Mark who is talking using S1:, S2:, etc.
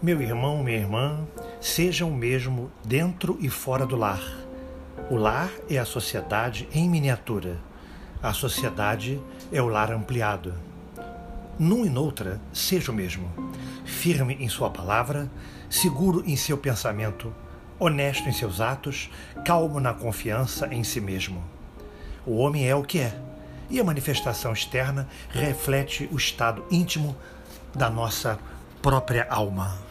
S1: Meu irmão, minha irmã, sejam o mesmo dentro e fora do lar. O lar é a sociedade em miniatura. A sociedade é o lar ampliado. Num e noutra, seja o mesmo. Firme em sua palavra, seguro em seu pensamento, honesto em seus atos, calmo na confiança em si mesmo. O homem é o que é, e a manifestação externa reflete o estado íntimo da nossa própria alma.